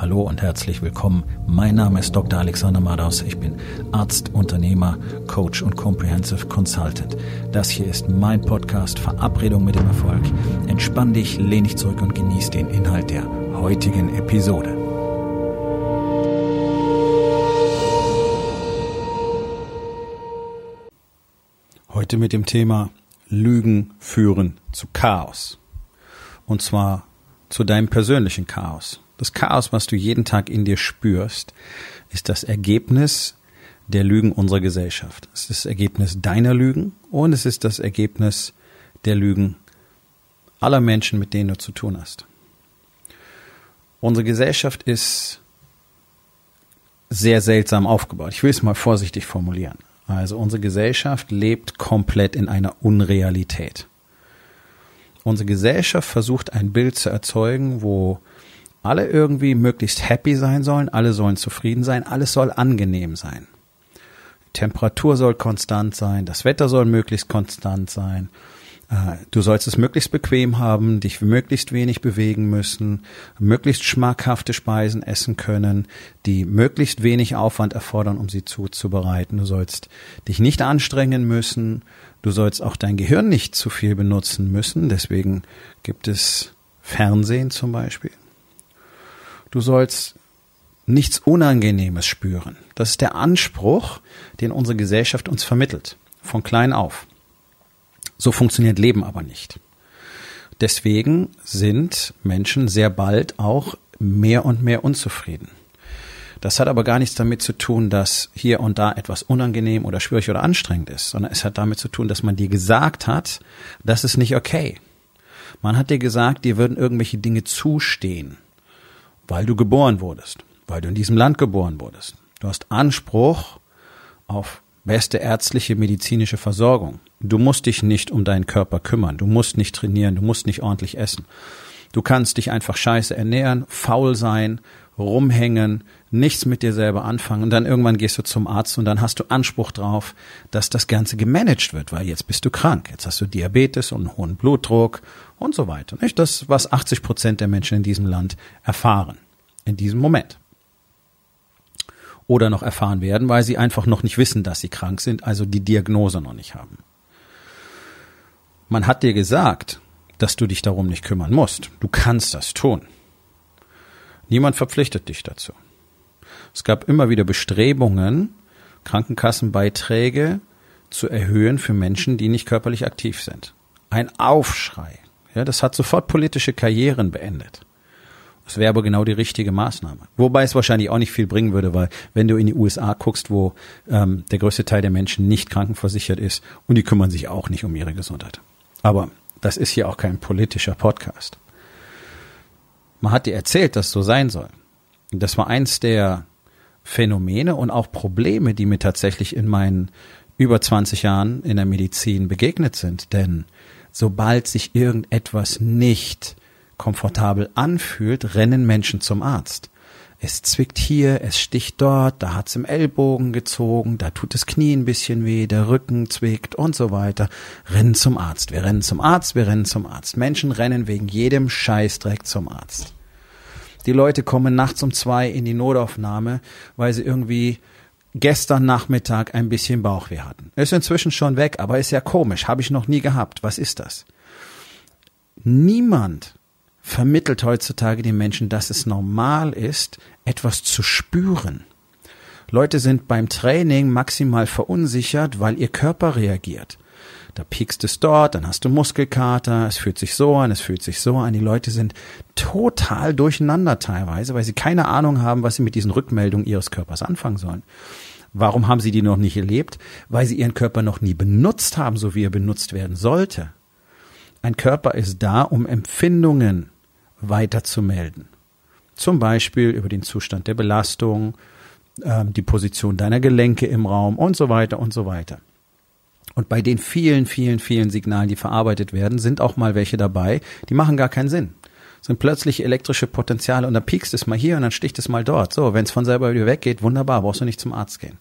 Hallo und herzlich willkommen. Mein Name ist Dr. Alexander Madaus. Ich bin Arzt, Unternehmer, Coach und Comprehensive Consultant. Das hier ist mein Podcast Verabredung mit dem Erfolg. Entspann dich, lehn dich zurück und genieß den Inhalt der heutigen Episode. Heute mit dem Thema Lügen führen zu Chaos. Und zwar zu deinem persönlichen Chaos. Das Chaos, was du jeden Tag in dir spürst, ist das Ergebnis der Lügen unserer Gesellschaft. Es ist das Ergebnis deiner Lügen und es ist das Ergebnis der Lügen aller Menschen, mit denen du zu tun hast. Unsere Gesellschaft ist sehr seltsam aufgebaut. Ich will es mal vorsichtig formulieren. Also unsere Gesellschaft lebt komplett in einer Unrealität. Unsere Gesellschaft versucht ein Bild zu erzeugen, wo alle irgendwie möglichst happy sein sollen, alle sollen zufrieden sein, alles soll angenehm sein. Die Temperatur soll konstant sein, das Wetter soll möglichst konstant sein. Äh, du sollst es möglichst bequem haben, dich möglichst wenig bewegen müssen, möglichst schmackhafte Speisen essen können, die möglichst wenig Aufwand erfordern, um sie zuzubereiten. Du sollst dich nicht anstrengen müssen. Du sollst auch dein Gehirn nicht zu viel benutzen müssen. Deswegen gibt es Fernsehen zum Beispiel. Du sollst nichts Unangenehmes spüren. Das ist der Anspruch, den unsere Gesellschaft uns vermittelt, von klein auf. So funktioniert Leben aber nicht. Deswegen sind Menschen sehr bald auch mehr und mehr unzufrieden. Das hat aber gar nichts damit zu tun, dass hier und da etwas unangenehm oder schwierig oder anstrengend ist, sondern es hat damit zu tun, dass man dir gesagt hat, das ist nicht okay. Man hat dir gesagt, dir würden irgendwelche Dinge zustehen weil du geboren wurdest, weil du in diesem Land geboren wurdest. Du hast Anspruch auf beste ärztliche medizinische Versorgung. Du musst dich nicht um deinen Körper kümmern, du musst nicht trainieren, du musst nicht ordentlich essen. Du kannst dich einfach scheiße ernähren, faul sein, rumhängen, nichts mit dir selber anfangen und dann irgendwann gehst du zum Arzt und dann hast du Anspruch drauf, dass das Ganze gemanagt wird, weil jetzt bist du krank. Jetzt hast du Diabetes und hohen Blutdruck und so weiter. Nicht das, was 80 Prozent der Menschen in diesem Land erfahren. In diesem Moment. Oder noch erfahren werden, weil sie einfach noch nicht wissen, dass sie krank sind, also die Diagnose noch nicht haben. Man hat dir gesagt, dass du dich darum nicht kümmern musst. Du kannst das tun. Niemand verpflichtet dich dazu. Es gab immer wieder Bestrebungen, Krankenkassenbeiträge zu erhöhen für Menschen, die nicht körperlich aktiv sind. Ein Aufschrei. Ja, das hat sofort politische Karrieren beendet. Das wäre aber genau die richtige Maßnahme. Wobei es wahrscheinlich auch nicht viel bringen würde, weil wenn du in die USA guckst, wo ähm, der größte Teil der Menschen nicht krankenversichert ist und die kümmern sich auch nicht um ihre Gesundheit. Aber das ist hier auch kein politischer Podcast. Man hat dir erzählt, dass so sein soll. Das war eins der Phänomene und auch Probleme, die mir tatsächlich in meinen über 20 Jahren in der Medizin begegnet sind. Denn sobald sich irgendetwas nicht komfortabel anfühlt, rennen Menschen zum Arzt. Es zwickt hier, es sticht dort, da hat's im Ellbogen gezogen, da tut das Knie ein bisschen weh, der Rücken zwickt und so weiter. Rennen zum Arzt. Wir rennen zum Arzt, wir rennen zum Arzt. Menschen rennen wegen jedem Scheißdreck zum Arzt. Die Leute kommen nachts um zwei in die Notaufnahme, weil sie irgendwie gestern Nachmittag ein bisschen Bauchweh hatten. Ist inzwischen schon weg, aber ist ja komisch, habe ich noch nie gehabt. Was ist das? Niemand vermittelt heutzutage den Menschen, dass es normal ist, etwas zu spüren. Leute sind beim Training maximal verunsichert, weil ihr Körper reagiert. Da piekst es dort, dann hast du Muskelkater, es fühlt sich so an, es fühlt sich so an. Die Leute sind total durcheinander teilweise, weil sie keine Ahnung haben, was sie mit diesen Rückmeldungen ihres Körpers anfangen sollen. Warum haben sie die noch nicht erlebt? Weil sie ihren Körper noch nie benutzt haben, so wie er benutzt werden sollte. Ein Körper ist da, um Empfindungen weiterzumelden. Zum Beispiel über den Zustand der Belastung, ähm, die Position deiner Gelenke im Raum und so weiter und so weiter. Und bei den vielen, vielen, vielen Signalen, die verarbeitet werden, sind auch mal welche dabei, die machen gar keinen Sinn. Sind plötzlich elektrische Potenziale und dann piekst es mal hier und dann sticht es mal dort. So, wenn es von selber wieder weggeht, wunderbar, brauchst du nicht zum Arzt gehen.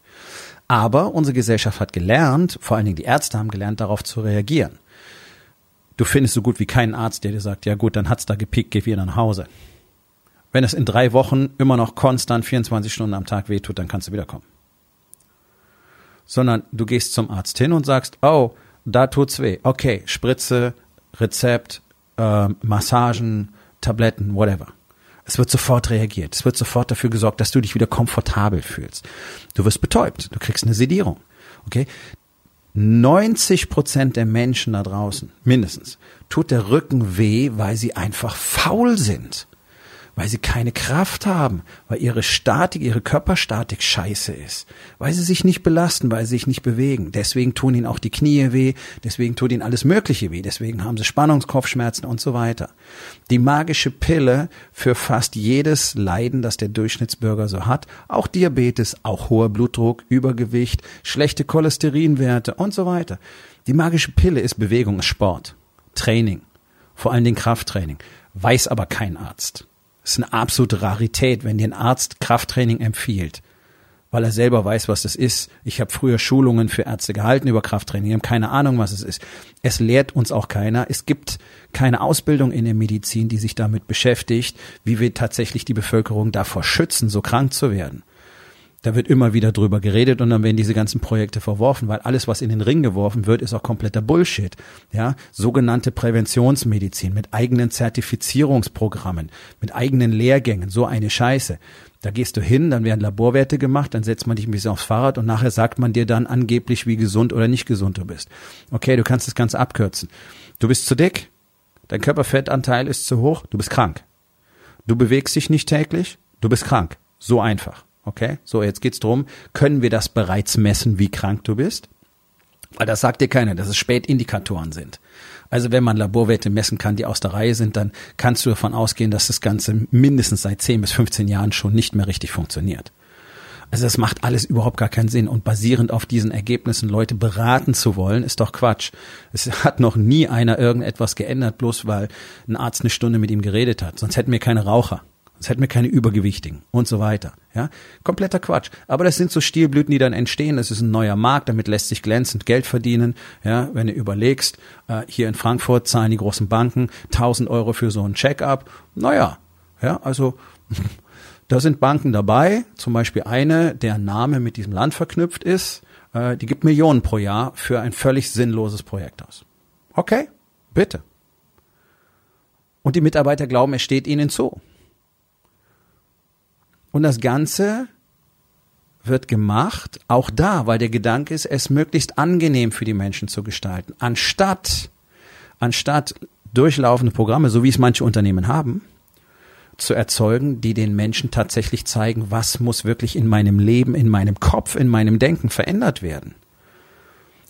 Aber unsere Gesellschaft hat gelernt, vor allen Dingen die Ärzte haben gelernt, darauf zu reagieren. Du findest so gut wie keinen Arzt, der dir sagt, ja gut, dann hat's da gepickt, geh wieder nach Hause. Wenn es in drei Wochen immer noch konstant 24 Stunden am Tag wehtut, dann kannst du wiederkommen. Sondern du gehst zum Arzt hin und sagst, oh, da tut's weh. Okay, Spritze, Rezept, äh, Massagen, Tabletten, whatever. Es wird sofort reagiert. Es wird sofort dafür gesorgt, dass du dich wieder komfortabel fühlst. Du wirst betäubt. Du kriegst eine Sedierung. Okay? 90 Prozent der Menschen da draußen, mindestens, tut der Rücken weh, weil sie einfach faul sind weil sie keine Kraft haben, weil ihre Statik, ihre Körperstatik scheiße ist, weil sie sich nicht belasten, weil sie sich nicht bewegen. Deswegen tun ihnen auch die Knie weh, deswegen tut ihnen alles Mögliche weh, deswegen haben sie Spannungskopfschmerzen und so weiter. Die magische Pille für fast jedes Leiden, das der Durchschnittsbürger so hat, auch Diabetes, auch hoher Blutdruck, Übergewicht, schlechte Cholesterinwerte und so weiter. Die magische Pille ist Bewegung, ist Sport, Training, vor allen Dingen Krafttraining, weiß aber kein Arzt. Das ist eine absolute Rarität, wenn dir ein Arzt Krafttraining empfiehlt, weil er selber weiß, was das ist. Ich habe früher Schulungen für Ärzte gehalten über Krafttraining, die haben keine Ahnung, was es ist. Es lehrt uns auch keiner. Es gibt keine Ausbildung in der Medizin, die sich damit beschäftigt, wie wir tatsächlich die Bevölkerung davor schützen, so krank zu werden. Da wird immer wieder drüber geredet und dann werden diese ganzen Projekte verworfen, weil alles, was in den Ring geworfen wird, ist auch kompletter Bullshit. Ja, sogenannte Präventionsmedizin mit eigenen Zertifizierungsprogrammen, mit eigenen Lehrgängen, so eine Scheiße. Da gehst du hin, dann werden Laborwerte gemacht, dann setzt man dich ein bisschen aufs Fahrrad und nachher sagt man dir dann angeblich, wie gesund oder nicht gesund du bist. Okay, du kannst das Ganze abkürzen. Du bist zu dick, dein Körperfettanteil ist zu hoch, du bist krank. Du bewegst dich nicht täglich, du bist krank. So einfach. Okay, so jetzt geht's drum, können wir das bereits messen, wie krank du bist? Weil das sagt dir keiner, dass es Spätindikatoren sind. Also wenn man Laborwerte messen kann, die aus der Reihe sind, dann kannst du davon ausgehen, dass das Ganze mindestens seit 10 bis 15 Jahren schon nicht mehr richtig funktioniert. Also das macht alles überhaupt gar keinen Sinn und basierend auf diesen Ergebnissen Leute beraten zu wollen, ist doch Quatsch. Es hat noch nie einer irgendetwas geändert, bloß weil ein Arzt eine Stunde mit ihm geredet hat. Sonst hätten wir keine Raucher. Sonst hätten wir keine Übergewichtigen und so weiter. Ja, kompletter Quatsch. Aber das sind so Stilblüten, die dann entstehen. Das ist ein neuer Markt, damit lässt sich glänzend Geld verdienen. Ja, wenn du überlegst, äh, hier in Frankfurt zahlen die großen Banken 1000 Euro für so ein Check-up. Naja, ja, also da sind Banken dabei. Zum Beispiel eine, deren Name mit diesem Land verknüpft ist. Äh, die gibt Millionen pro Jahr für ein völlig sinnloses Projekt aus. Okay, bitte. Und die Mitarbeiter glauben, es steht ihnen zu. Und das Ganze wird gemacht, auch da, weil der Gedanke ist, es möglichst angenehm für die Menschen zu gestalten, anstatt, anstatt durchlaufende Programme, so wie es manche Unternehmen haben, zu erzeugen, die den Menschen tatsächlich zeigen, was muss wirklich in meinem Leben, in meinem Kopf, in meinem Denken verändert werden.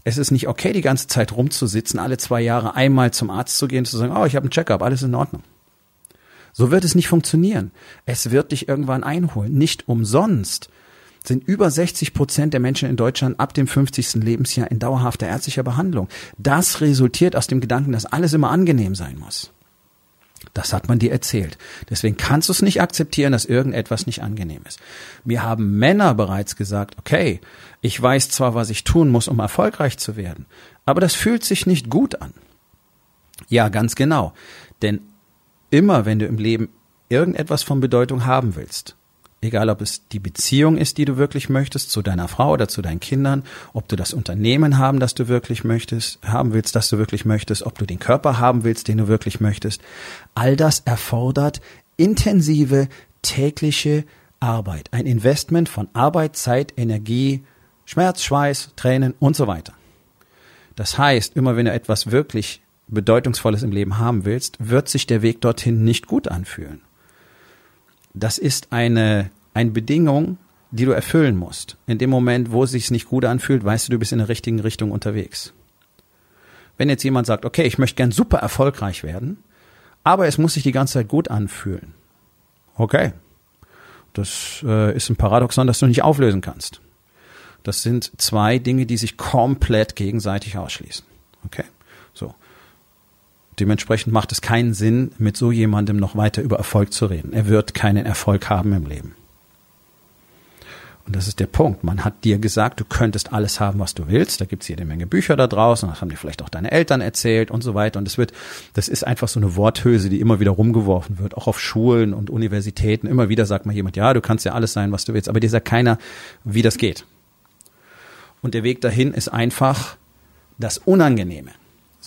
Es ist nicht okay, die ganze Zeit rumzusitzen, alle zwei Jahre einmal zum Arzt zu gehen, zu sagen, oh, ich habe einen Checkup, alles in Ordnung. So wird es nicht funktionieren. Es wird dich irgendwann einholen. Nicht umsonst sind über 60 Prozent der Menschen in Deutschland ab dem 50. Lebensjahr in dauerhafter ärztlicher Behandlung. Das resultiert aus dem Gedanken, dass alles immer angenehm sein muss. Das hat man dir erzählt. Deswegen kannst du es nicht akzeptieren, dass irgendetwas nicht angenehm ist. Wir haben Männer bereits gesagt, okay, ich weiß zwar, was ich tun muss, um erfolgreich zu werden, aber das fühlt sich nicht gut an. Ja, ganz genau. Denn immer, wenn du im Leben irgendetwas von Bedeutung haben willst, egal ob es die Beziehung ist, die du wirklich möchtest, zu deiner Frau oder zu deinen Kindern, ob du das Unternehmen haben, das du wirklich möchtest, haben willst, das du wirklich möchtest, ob du den Körper haben willst, den du wirklich möchtest, all das erfordert intensive tägliche Arbeit, ein Investment von Arbeit, Zeit, Energie, Schmerz, Schweiß, Tränen und so weiter. Das heißt, immer wenn du etwas wirklich Bedeutungsvolles im Leben haben willst, wird sich der Weg dorthin nicht gut anfühlen. Das ist eine, eine Bedingung, die du erfüllen musst. In dem Moment, wo es sich nicht gut anfühlt, weißt du, du bist in der richtigen Richtung unterwegs. Wenn jetzt jemand sagt, okay, ich möchte gern super erfolgreich werden, aber es muss sich die ganze Zeit gut anfühlen. Okay. Das äh, ist ein Paradoxon, das du nicht auflösen kannst. Das sind zwei Dinge, die sich komplett gegenseitig ausschließen. Okay. So. Dementsprechend macht es keinen Sinn, mit so jemandem noch weiter über Erfolg zu reden. Er wird keinen Erfolg haben im Leben. Und das ist der Punkt. Man hat dir gesagt, du könntest alles haben, was du willst. Da gibt's jede Menge Bücher da draußen. Das haben dir vielleicht auch deine Eltern erzählt und so weiter. Und das wird, das ist einfach so eine Worthülse, die immer wieder rumgeworfen wird. Auch auf Schulen und Universitäten. Immer wieder sagt mal jemand, ja, du kannst ja alles sein, was du willst. Aber dir sagt keiner, wie das geht. Und der Weg dahin ist einfach das Unangenehme.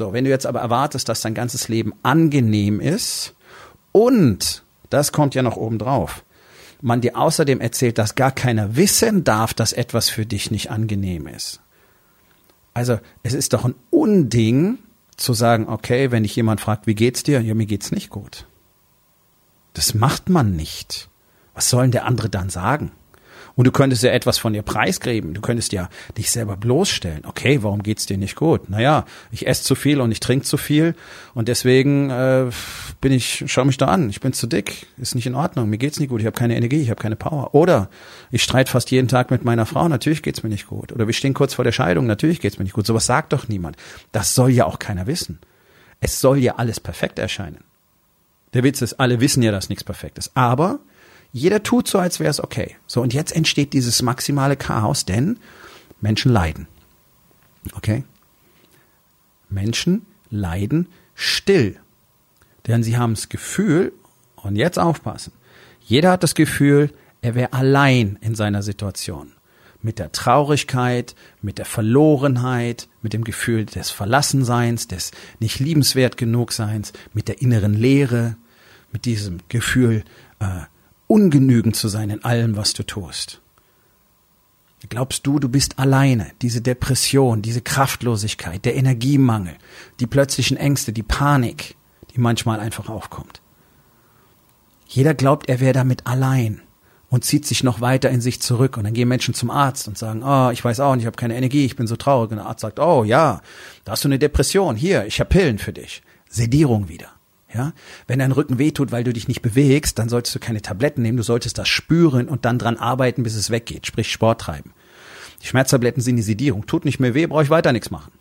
So, wenn du jetzt aber erwartest, dass dein ganzes Leben angenehm ist und das kommt ja noch oben drauf man dir außerdem erzählt, dass gar keiner wissen darf, dass etwas für dich nicht angenehm ist. Also es ist doch ein Unding zu sagen, okay, wenn dich jemand fragt, wie geht's dir? Ja, mir geht's nicht gut. Das macht man nicht. Was sollen der andere dann sagen? Und du könntest ja etwas von dir preisgeben. Du könntest ja dich selber bloßstellen. Okay, warum geht's dir nicht gut? Naja, ich esse zu viel und ich trinke zu viel und deswegen äh, bin ich, schau mich da an, ich bin zu dick, ist nicht in Ordnung, mir geht's nicht gut, ich habe keine Energie, ich habe keine Power. Oder ich streite fast jeden Tag mit meiner Frau, natürlich geht's mir nicht gut. Oder wir stehen kurz vor der Scheidung, natürlich geht's mir nicht gut. Sowas sagt doch niemand. Das soll ja auch keiner wissen. Es soll ja alles perfekt erscheinen. Der Witz ist, alle wissen ja, dass nichts perfekt ist. Aber jeder tut so, als wäre es okay. So, und jetzt entsteht dieses maximale Chaos, denn Menschen leiden. Okay? Menschen leiden still. Denn sie haben das Gefühl, und jetzt aufpassen, jeder hat das Gefühl, er wäre allein in seiner Situation. Mit der Traurigkeit, mit der Verlorenheit, mit dem Gefühl des Verlassenseins, des nicht liebenswert genug Seins, mit der inneren Leere, mit diesem Gefühl, äh, ungenügend zu sein in allem, was du tust. Glaubst du, du bist alleine? Diese Depression, diese Kraftlosigkeit, der Energiemangel, die plötzlichen Ängste, die Panik, die manchmal einfach aufkommt. Jeder glaubt, er wäre damit allein und zieht sich noch weiter in sich zurück. Und dann gehen Menschen zum Arzt und sagen, oh, ich weiß auch nicht, ich habe keine Energie, ich bin so traurig. Und der Arzt sagt, oh ja, da hast du eine Depression, hier, ich habe Pillen für dich. Sedierung wieder. Ja, wenn dein Rücken wehtut, weil du dich nicht bewegst, dann solltest du keine Tabletten nehmen, du solltest das spüren und dann dran arbeiten, bis es weggeht, sprich Sport treiben. Die Schmerztabletten sind die Sedierung. Tut nicht mehr weh, brauche ich weiter nichts machen.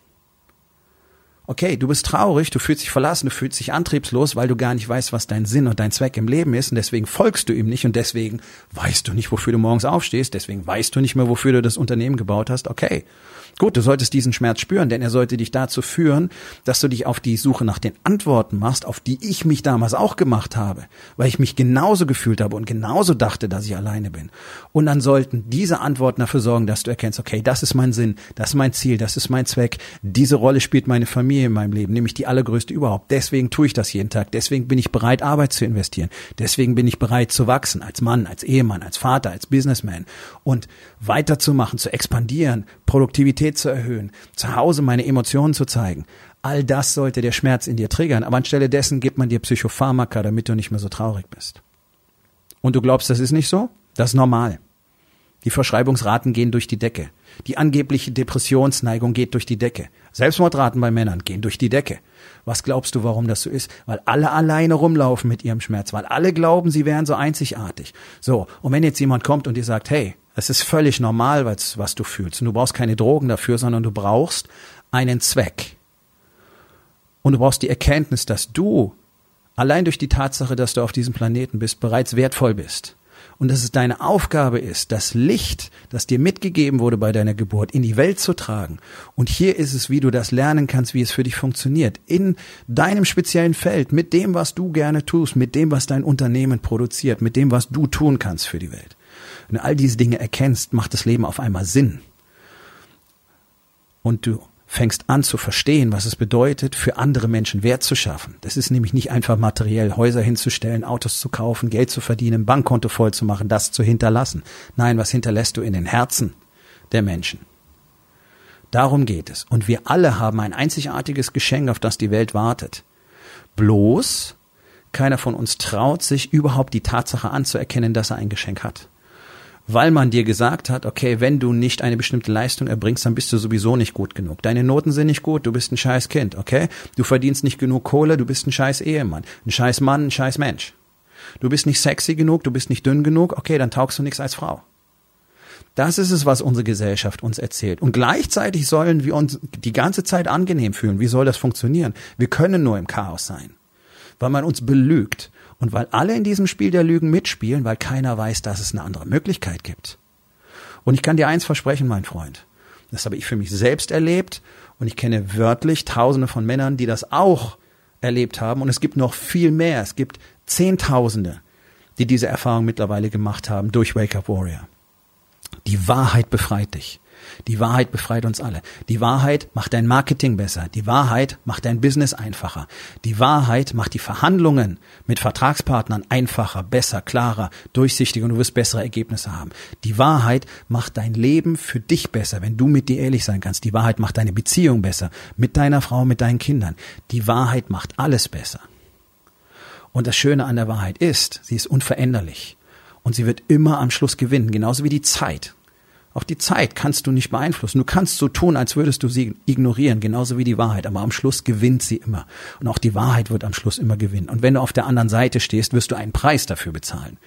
Okay, du bist traurig, du fühlst dich verlassen, du fühlst dich antriebslos, weil du gar nicht weißt, was dein Sinn und dein Zweck im Leben ist und deswegen folgst du ihm nicht und deswegen weißt du nicht, wofür du morgens aufstehst, deswegen weißt du nicht mehr, wofür du das Unternehmen gebaut hast. Okay, Gut, du solltest diesen Schmerz spüren, denn er sollte dich dazu führen, dass du dich auf die Suche nach den Antworten machst, auf die ich mich damals auch gemacht habe, weil ich mich genauso gefühlt habe und genauso dachte, dass ich alleine bin. Und dann sollten diese Antworten dafür sorgen, dass du erkennst, okay, das ist mein Sinn, das ist mein Ziel, das ist mein Zweck, diese Rolle spielt meine Familie in meinem Leben, nämlich die allergrößte überhaupt. Deswegen tue ich das jeden Tag, deswegen bin ich bereit, Arbeit zu investieren, deswegen bin ich bereit zu wachsen, als Mann, als Ehemann, als Vater, als Businessman und weiterzumachen, zu expandieren, Produktivität zu erhöhen, zu Hause meine Emotionen zu zeigen. All das sollte der Schmerz in dir triggern, aber anstelle dessen gibt man dir Psychopharmaka, damit du nicht mehr so traurig bist. Und du glaubst, das ist nicht so? Das ist normal. Die Verschreibungsraten gehen durch die Decke. Die angebliche Depressionsneigung geht durch die Decke. Selbstmordraten bei Männern gehen durch die Decke. Was glaubst du, warum das so ist? Weil alle alleine rumlaufen mit ihrem Schmerz, weil alle glauben, sie wären so einzigartig. So, und wenn jetzt jemand kommt und dir sagt, hey, es ist völlig normal, was, was du fühlst. Und du brauchst keine Drogen dafür, sondern du brauchst einen Zweck. Und du brauchst die Erkenntnis, dass du allein durch die Tatsache, dass du auf diesem Planeten bist, bereits wertvoll bist. Und dass es deine Aufgabe ist, das Licht, das dir mitgegeben wurde bei deiner Geburt, in die Welt zu tragen. Und hier ist es, wie du das lernen kannst, wie es für dich funktioniert. In deinem speziellen Feld, mit dem, was du gerne tust, mit dem, was dein Unternehmen produziert, mit dem, was du tun kannst für die Welt. Wenn du all diese Dinge erkennst, macht das Leben auf einmal Sinn. Und du fängst an zu verstehen, was es bedeutet, für andere Menschen Wert zu schaffen. Das ist nämlich nicht einfach materiell Häuser hinzustellen, Autos zu kaufen, Geld zu verdienen, Bankkonto voll zu machen, das zu hinterlassen. Nein, was hinterlässt du in den Herzen der Menschen? Darum geht es. Und wir alle haben ein einzigartiges Geschenk, auf das die Welt wartet. Bloß keiner von uns traut sich überhaupt die Tatsache anzuerkennen, dass er ein Geschenk hat weil man dir gesagt hat, okay, wenn du nicht eine bestimmte Leistung erbringst, dann bist du sowieso nicht gut genug. Deine Noten sind nicht gut, du bist ein scheiß Kind, okay? Du verdienst nicht genug Kohle, du bist ein scheiß Ehemann, ein scheiß Mann, ein scheiß Mensch. Du bist nicht sexy genug, du bist nicht dünn genug, okay, dann taugst du nichts als Frau. Das ist es, was unsere Gesellschaft uns erzählt. Und gleichzeitig sollen wir uns die ganze Zeit angenehm fühlen. Wie soll das funktionieren? Wir können nur im Chaos sein, weil man uns belügt und weil alle in diesem Spiel der Lügen mitspielen, weil keiner weiß, dass es eine andere Möglichkeit gibt. Und ich kann dir eins versprechen, mein Freund. Das habe ich für mich selbst erlebt und ich kenne wörtlich Tausende von Männern, die das auch erlebt haben. Und es gibt noch viel mehr. Es gibt Zehntausende, die diese Erfahrung mittlerweile gemacht haben durch Wake Up Warrior. Die Wahrheit befreit dich. Die Wahrheit befreit uns alle. Die Wahrheit macht dein Marketing besser. Die Wahrheit macht dein Business einfacher. Die Wahrheit macht die Verhandlungen mit Vertragspartnern einfacher, besser, klarer, durchsichtiger und du wirst bessere Ergebnisse haben. Die Wahrheit macht dein Leben für dich besser, wenn du mit dir ehrlich sein kannst. Die Wahrheit macht deine Beziehung besser, mit deiner Frau, mit deinen Kindern. Die Wahrheit macht alles besser. Und das Schöne an der Wahrheit ist, sie ist unveränderlich. Und sie wird immer am Schluss gewinnen, genauso wie die Zeit. Auch die Zeit kannst du nicht beeinflussen. Du kannst so tun, als würdest du sie ignorieren, genauso wie die Wahrheit. Aber am Schluss gewinnt sie immer. Und auch die Wahrheit wird am Schluss immer gewinnen. Und wenn du auf der anderen Seite stehst, wirst du einen Preis dafür bezahlen.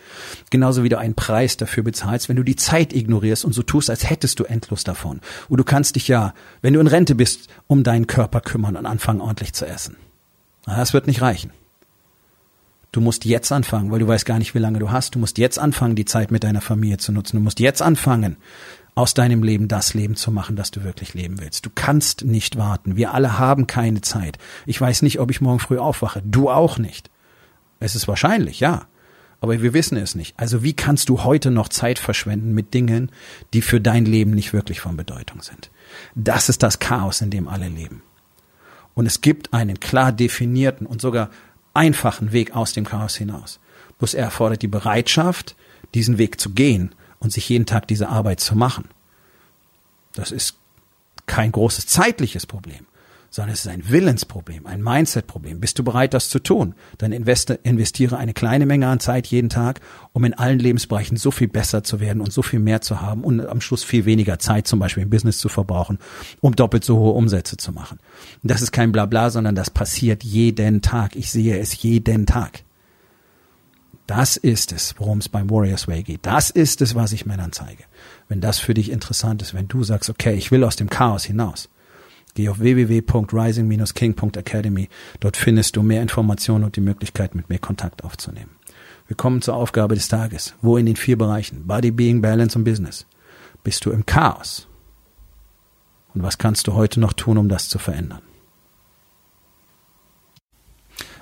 Genauso wie du einen Preis dafür bezahlst, wenn du die Zeit ignorierst und so tust, als hättest du endlos davon. Und du kannst dich ja, wenn du in Rente bist, um deinen Körper kümmern und anfangen, ordentlich zu essen. das wird nicht reichen. Du musst jetzt anfangen, weil du weißt gar nicht, wie lange du hast. Du musst jetzt anfangen, die Zeit mit deiner Familie zu nutzen. Du musst jetzt anfangen, aus deinem Leben das Leben zu machen, das du wirklich leben willst. Du kannst nicht warten. Wir alle haben keine Zeit. Ich weiß nicht, ob ich morgen früh aufwache. Du auch nicht. Es ist wahrscheinlich, ja. Aber wir wissen es nicht. Also wie kannst du heute noch Zeit verschwenden mit Dingen, die für dein Leben nicht wirklich von Bedeutung sind? Das ist das Chaos, in dem alle leben. Und es gibt einen klar definierten und sogar einfachen Weg aus dem Chaos hinaus. Bloß er erfordert die Bereitschaft, diesen Weg zu gehen und sich jeden Tag diese Arbeit zu machen. Das ist kein großes zeitliches Problem sondern es ist ein Willensproblem, ein Mindsetproblem. Bist du bereit, das zu tun? Dann investiere eine kleine Menge an Zeit jeden Tag, um in allen Lebensbereichen so viel besser zu werden und so viel mehr zu haben und am Schluss viel weniger Zeit zum Beispiel im Business zu verbrauchen, um doppelt so hohe Umsätze zu machen. Und das ist kein Blabla, sondern das passiert jeden Tag. Ich sehe es jeden Tag. Das ist es, worum es beim Warriors Way geht. Das ist es, was ich Männern zeige. Wenn das für dich interessant ist, wenn du sagst, okay, ich will aus dem Chaos hinaus, Geh auf www.rising-king.academy. Dort findest du mehr Informationen und die Möglichkeit, mit mir Kontakt aufzunehmen. Wir kommen zur Aufgabe des Tages. Wo in den vier Bereichen Body, Being, Balance und Business bist du im Chaos? Und was kannst du heute noch tun, um das zu verändern?